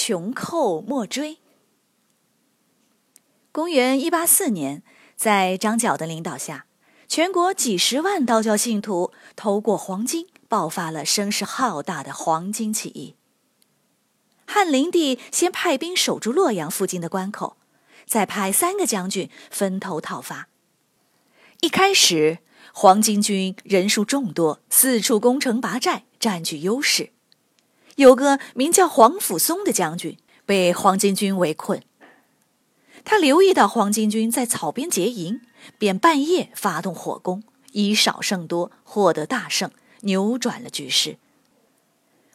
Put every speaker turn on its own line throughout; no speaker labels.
穷寇莫追。公元一八四年，在张角的领导下，全国几十万道教信徒投过黄巾，爆发了声势浩大的黄巾起义。汉灵帝先派兵守住洛阳附近的关口，再派三个将军分头讨伐。一开始，黄巾军人数众多，四处攻城拔寨，占据优势。有个名叫黄甫松的将军被黄巾军围困，他留意到黄巾军在草边结营，便半夜发动火攻，以少胜多，获得大胜，扭转了局势。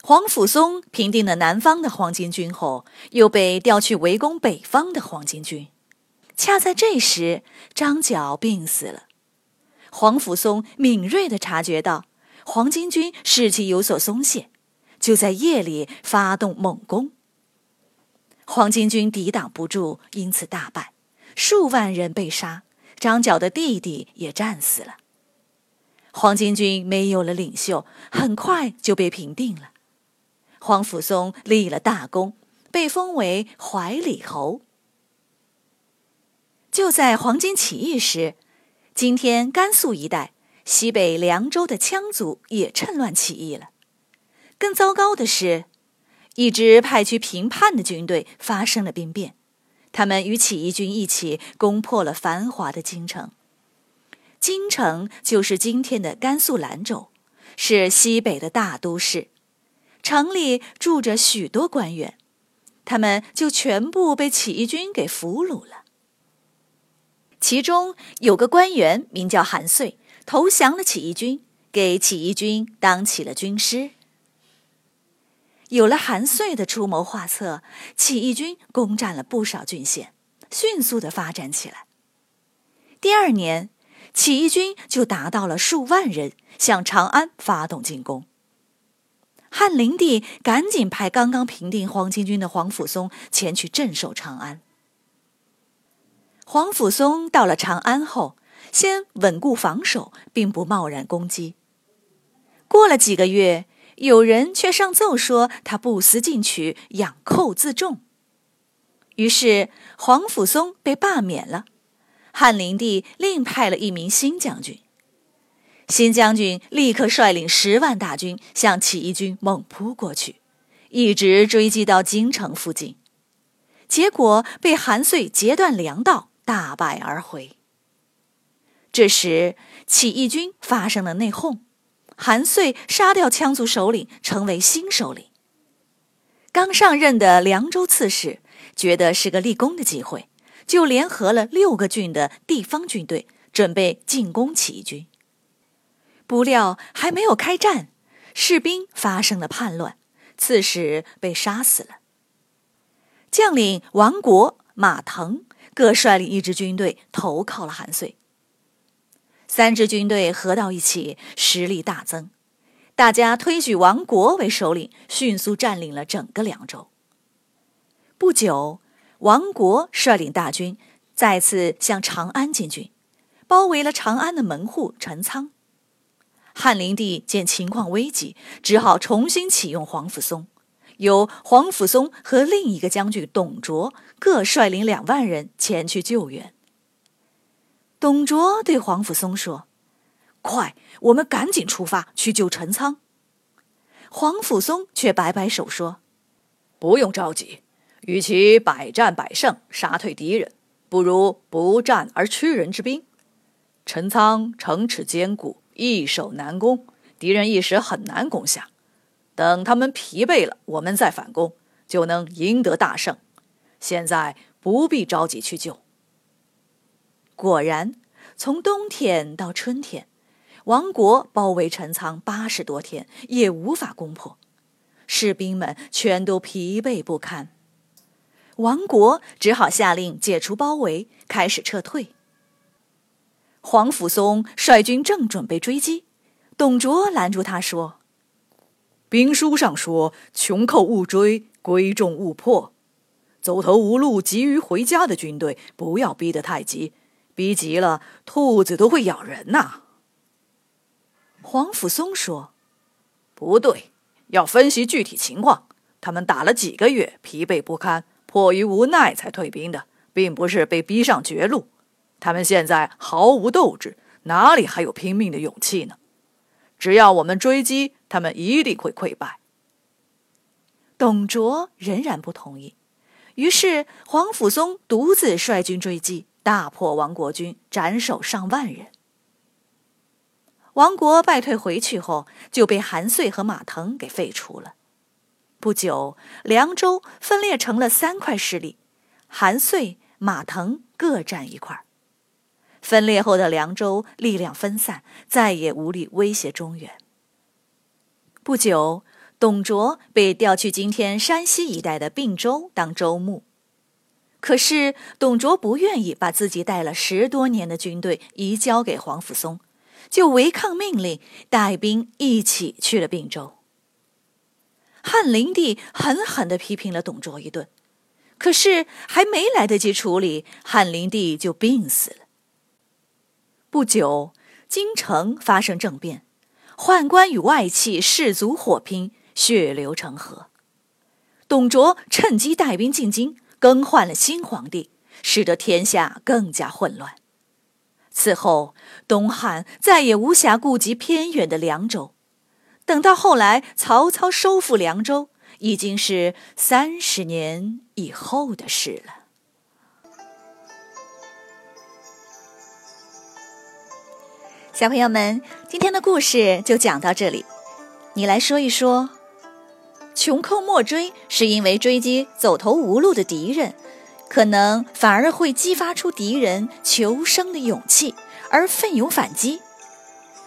黄甫松平定了南方的黄巾军后，又被调去围攻北方的黄巾军。恰在这时，张角病死了。黄甫松敏锐地察觉到黄巾军士气有所松懈。就在夜里发动猛攻，黄巾军抵挡不住，因此大败，数万人被杀，张角的弟弟也战死了。黄巾军没有了领袖，很快就被平定了。黄甫松立了大功，被封为怀里侯。就在黄巾起义时，今天甘肃一带西北凉州的羌族也趁乱起义了。更糟糕的是，一支派去平叛的军队发生了兵变，他们与起义军一起攻破了繁华的京城。京城就是今天的甘肃兰州，是西北的大都市。城里住着许多官员，他们就全部被起义军给俘虏了。其中有个官员名叫韩遂，投降了起义军，给起义军当起了军师。有了韩遂的出谋划策，起义军攻占了不少郡县，迅速的发展起来。第二年，起义军就达到了数万人，向长安发动进攻。汉灵帝赶紧派刚刚平定黄巾军的黄甫松前去镇守长安。黄甫松到了长安后，先稳固防守，并不贸然攻击。过了几个月。有人却上奏说他不思进取，养寇自重。于是黄甫松被罢免了。汉灵帝另派了一名新将军。新将军立刻率领十万大军向起义军猛扑过去，一直追击到京城附近，结果被韩遂截断粮道，大败而回。这时起义军发生了内讧。韩遂杀掉羌族首领，成为新首领。刚上任的凉州刺史觉得是个立功的机会，就联合了六个郡的地方军队，准备进攻起义军。不料还没有开战，士兵发生了叛乱，刺史被杀死了。将领王国、马腾各率领一支军队投靠了韩遂。三支军队合到一起，实力大增。大家推举王国为首领，迅速占领了整个凉州。不久，王国率领大军再次向长安进军，包围了长安的门户陈仓。汉灵帝见情况危急，只好重新启用黄甫松，由黄甫松和另一个将军董卓各率领两万人前去救援。董卓对黄甫松说：“快，我们赶紧出发去救陈仓。”黄甫松却摆摆手说：“
不用着急，与其百战百胜杀退敌人，不如不战而屈人之兵。陈仓城池坚固，易守难攻，敌人一时很难攻下。等他们疲惫了，我们再反攻，就能赢得大胜。现在不必着急去救。”
果然，从冬天到春天，王国包围陈仓八十多天，也无法攻破。士兵们全都疲惫不堪。王国只好下令解除包围，开始撤退。黄甫松率军正准备追击，董卓拦住他说：“
兵书上说，穷寇勿追，归众勿破。走投无路、急于回家的军队，不要逼得太急，逼急了，兔子都会咬人呐。”
黄甫松说：“
不对，要分析具体情况。他们打了几个月，疲惫不堪。”迫于无奈才退兵的，并不是被逼上绝路。他们现在毫无斗志，哪里还有拼命的勇气呢？只要我们追击，他们一定会溃败。
董卓仍然不同意，于是黄甫松独自率军追击，大破王国军，斩首上万人。王国败退回去后，就被韩遂和马腾给废除了。不久，凉州分裂成了三块势力，韩遂、马腾各占一块。分裂后的凉州力量分散，再也无力威胁中原。不久，董卓被调去今天山西一带的并州当州牧。可是，董卓不愿意把自己带了十多年的军队移交给黄甫松，就违抗命令，带兵一起去了并州。汉灵帝狠狠地批评了董卓一顿，可是还没来得及处理，汉灵帝就病死了。不久，京城发生政变，宦官与外戚士族火拼，血流成河。董卓趁机带兵进京，更换了新皇帝，使得天下更加混乱。此后，东汉再也无暇顾及偏远的凉州。等到后来，曹操收复凉州，已经是三十年以后的事了。小朋友们，今天的故事就讲到这里。你来说一说，穷寇莫追，是因为追击走投无路的敌人，可能反而会激发出敌人求生的勇气，而奋勇反击。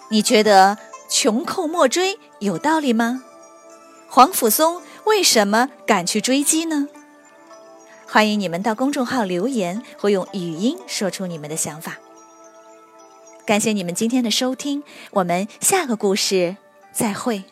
你觉得？穷寇莫追有道理吗？黄甫松为什么敢去追击呢？欢迎你们到公众号留言，或用语音说出你们的想法。感谢你们今天的收听，我们下个故事再会。